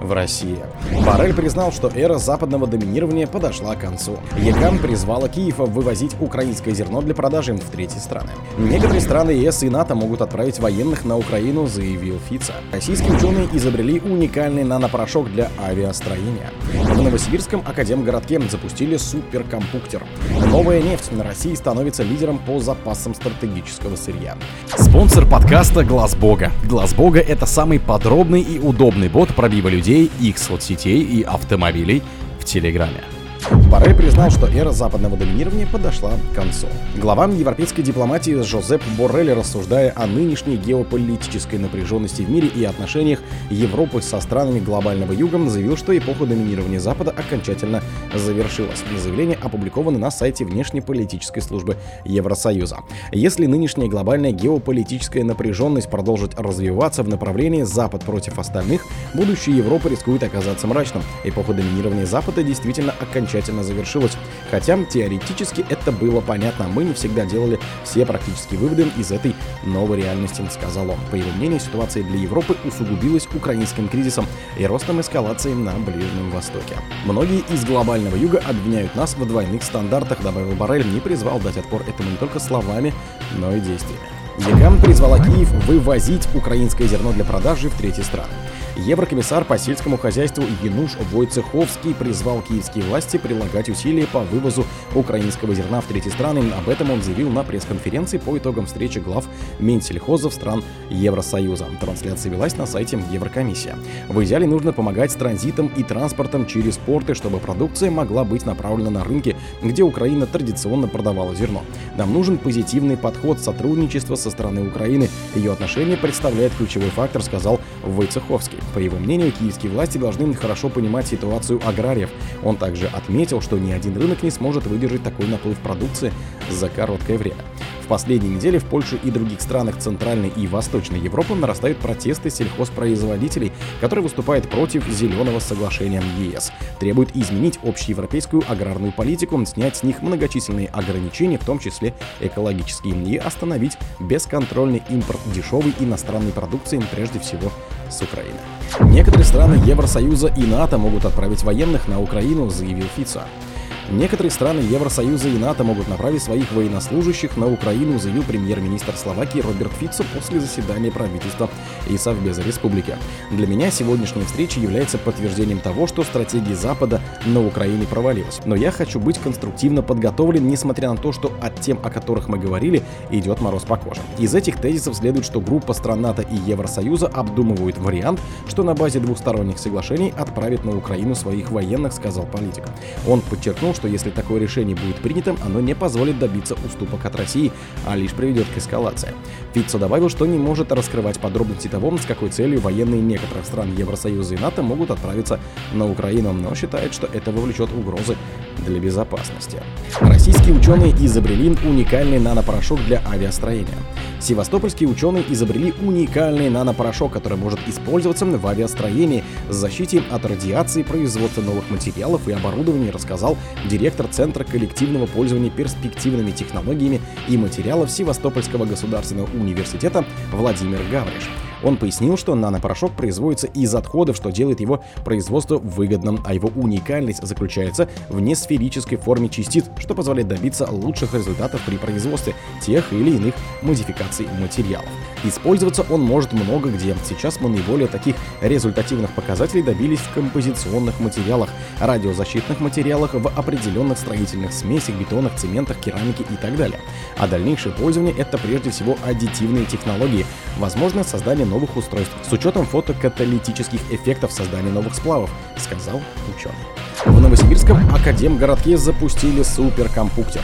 в России. Барель признал, что эра западного доминирования подошла к концу. ЕКАМ призвала Киев вывозить украинское зерно для продажи в третьи страны. Некоторые страны ЕС и НАТО могут отправить военных на Украину, заявил Фица. Российские ученые изобрели уникальный нанопорошок для авиастроения. В Новосибирском академгородке запустили суперкомпуктер. Новая нефть на России становится лидером по запасам стратегического сырья. Спонсор подкаста Глаз Бога. Глаз Бога это самый подробный и удобный бот пробива людей, их соцсетей и автомобилей в Телеграме. Боррель признал, что эра западного доминирования подошла к концу. Глава европейской дипломатии Жозеп Боррель, рассуждая о нынешней геополитической напряженности в мире и отношениях Европы со странами глобального юга, заявил, что эпоха доминирования Запада окончательно завершилась. Заявление опубликовано на сайте внешнеполитической службы Евросоюза. Если нынешняя глобальная геополитическая напряженность продолжит развиваться в направлении Запад против остальных, будущее Европы рискует оказаться мрачным. Эпоха доминирования Запада действительно окончательно завершилась. Хотя теоретически это было понятно, мы не всегда делали все практические выводы из этой новой реальности, сказал он. По его мнению, ситуация для Европы усугубилась украинским кризисом и ростом эскалации на Ближнем Востоке. Многие из глобального юга обвиняют нас в двойных стандартах, добавил Барель, не призвал дать отпор этому не только словами, но и действиями. ЕГАМ призвала Киев вывозить украинское зерно для продажи в третьи страны. Еврокомиссар по сельскому хозяйству Януш Войцеховский призвал киевские власти прилагать усилия по вывозу украинского зерна в третьи страны. Об этом он заявил на пресс-конференции по итогам встречи глав Минсельхозов стран Евросоюза. Трансляция велась на сайте Еврокомиссия. В идеале нужно помогать с транзитом и транспортом через порты, чтобы продукция могла быть направлена на рынки, где Украина традиционно продавала зерно. Нам нужен позитивный подход сотрудничества со стороны Украины. Ее отношение представляет ключевой фактор, сказал Войцеховский. По его мнению, киевские власти должны хорошо понимать ситуацию аграриев. Он также отметил, что ни один рынок не сможет выдержать такой наплыв продукции за короткое время. В последние недели в Польше и других странах Центральной и Восточной Европы нарастают протесты сельхозпроизводителей, которые выступают против зеленого соглашения ЕС. Требуют изменить общеевропейскую аграрную политику, снять с них многочисленные ограничения, в том числе экологические, и остановить бесконтрольный импорт дешевой иностранной продукции, прежде всего с Украины. Некоторые страны Евросоюза и НАТО могут отправить военных на Украину, заявил Фица. Некоторые страны Евросоюза и НАТО могут направить своих военнослужащих на Украину, заявил премьер-министр Словакии Роберт Фицо после заседания правительства и Совбеза Республики. Для меня сегодняшняя встреча является подтверждением того, что стратегия Запада на Украине провалилась. Но я хочу быть конструктивно подготовлен, несмотря на то, что от тем, о которых мы говорили, идет мороз по коже. Из этих тезисов следует, что группа стран НАТО и Евросоюза обдумывают вариант, что на базе двухсторонних соглашений отправит на Украину своих военных, сказал политик. Он подчеркнул, что если такое решение будет принято, оно не позволит добиться уступок от России, а лишь приведет к эскалации. Фитцо добавил, что не может раскрывать подробности того, с какой целью военные некоторых стран Евросоюза и НАТО могут отправиться на Украину, но считает, что это вовлечет угрозы для безопасности. Российские ученые изобрели уникальный нанопорошок для авиастроения. Севастопольские ученые изобрели уникальный нанопорошок, который может использоваться в авиастроении с защите от радиации, производства новых материалов и оборудования, рассказал директор Центра коллективного пользования перспективными технологиями и материалов Севастопольского государственного университета Владимир Гавриш. Он пояснил, что нанопорошок производится из отходов, что делает его производство выгодным, а его уникальность заключается в несферической форме частиц, что позволяет добиться лучших результатов при производстве тех или иных модификаций материалов. Использоваться он может много где. Сейчас мы наиболее таких результативных показателей добились в композиционных материалах, радиозащитных материалах, в определенных строительных смесях, бетонах, цементах, керамике и так далее. А дальнейшее пользование — это прежде всего аддитивные технологии, возможно создание новых устройств с учетом фотокаталитических эффектов создания новых сплавов, сказал ученый. В Новосибирском академгородке запустили суперкомпуктер.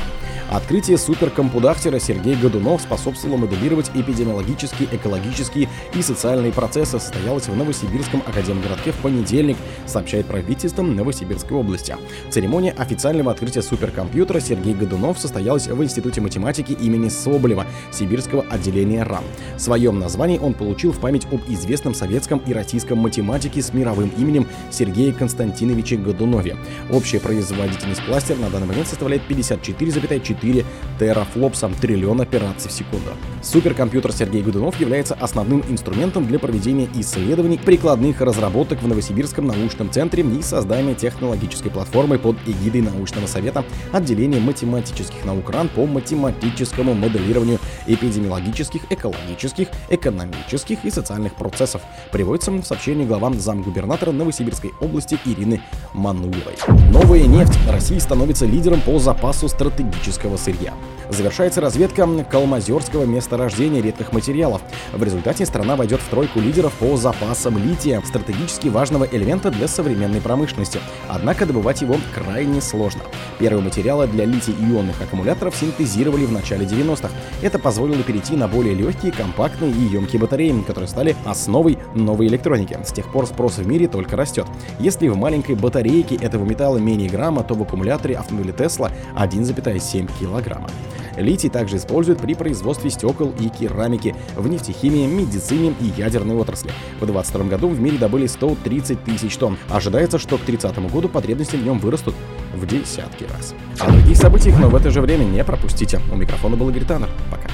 Открытие суперкомпудахтера Сергей Годунов способствовало моделировать эпидемиологические, экологические и социальные процессы, состоялось в Новосибирском академгородке в понедельник, сообщает правительство Новосибирской области. Церемония официального открытия суперкомпьютера Сергей Годунов состоялась в Институте математики имени Соболева Сибирского отделения РАН. В своем названии он получил в память об известном советском и российском математике с мировым именем Сергея Константиновича Годунове. Общая производительность пластер на данный момент составляет 54,4 4 терафлопса, триллион операций в секунду. Суперкомпьютер Сергей Годунов является основным инструментом для проведения исследований прикладных разработок в Новосибирском научном центре и создания технологической платформы под эгидой научного совета отделения математических наук РАН по математическому моделированию эпидемиологических, экологических, экономических и социальных процессов, приводится в сообщении глава замгубернатора Новосибирской области Ирины Мануевой. Новая нефть. Россия становится лидером по запасу стратегического сырья. Завершается разведка Калмазерского месторождения редких материалов. В результате страна войдет в тройку лидеров по запасам лития, стратегически важного элемента для современной промышленности. Однако добывать его крайне сложно. Первые материалы для литий-ионных аккумуляторов синтезировали в начале 90-х. Это позволило перейти на более легкие, компактные и емкие батареи, которые стали основой новой электроники. С тех пор спрос в мире только растет. Если в маленькой батарейке этого металла менее грамма, то в аккумуляторе автомобиля Tesla 1,7 килограмма. Литий также используют при производстве стекол и керамики, в нефтехимии, медицине и ядерной отрасли. В 2022 году в мире добыли 130 тысяч тонн. Ожидается, что к 30 году потребности в нем вырастут в десятки раз. О других событиях, но в это же время не пропустите. У микрофона был Игорь Таннер. Пока.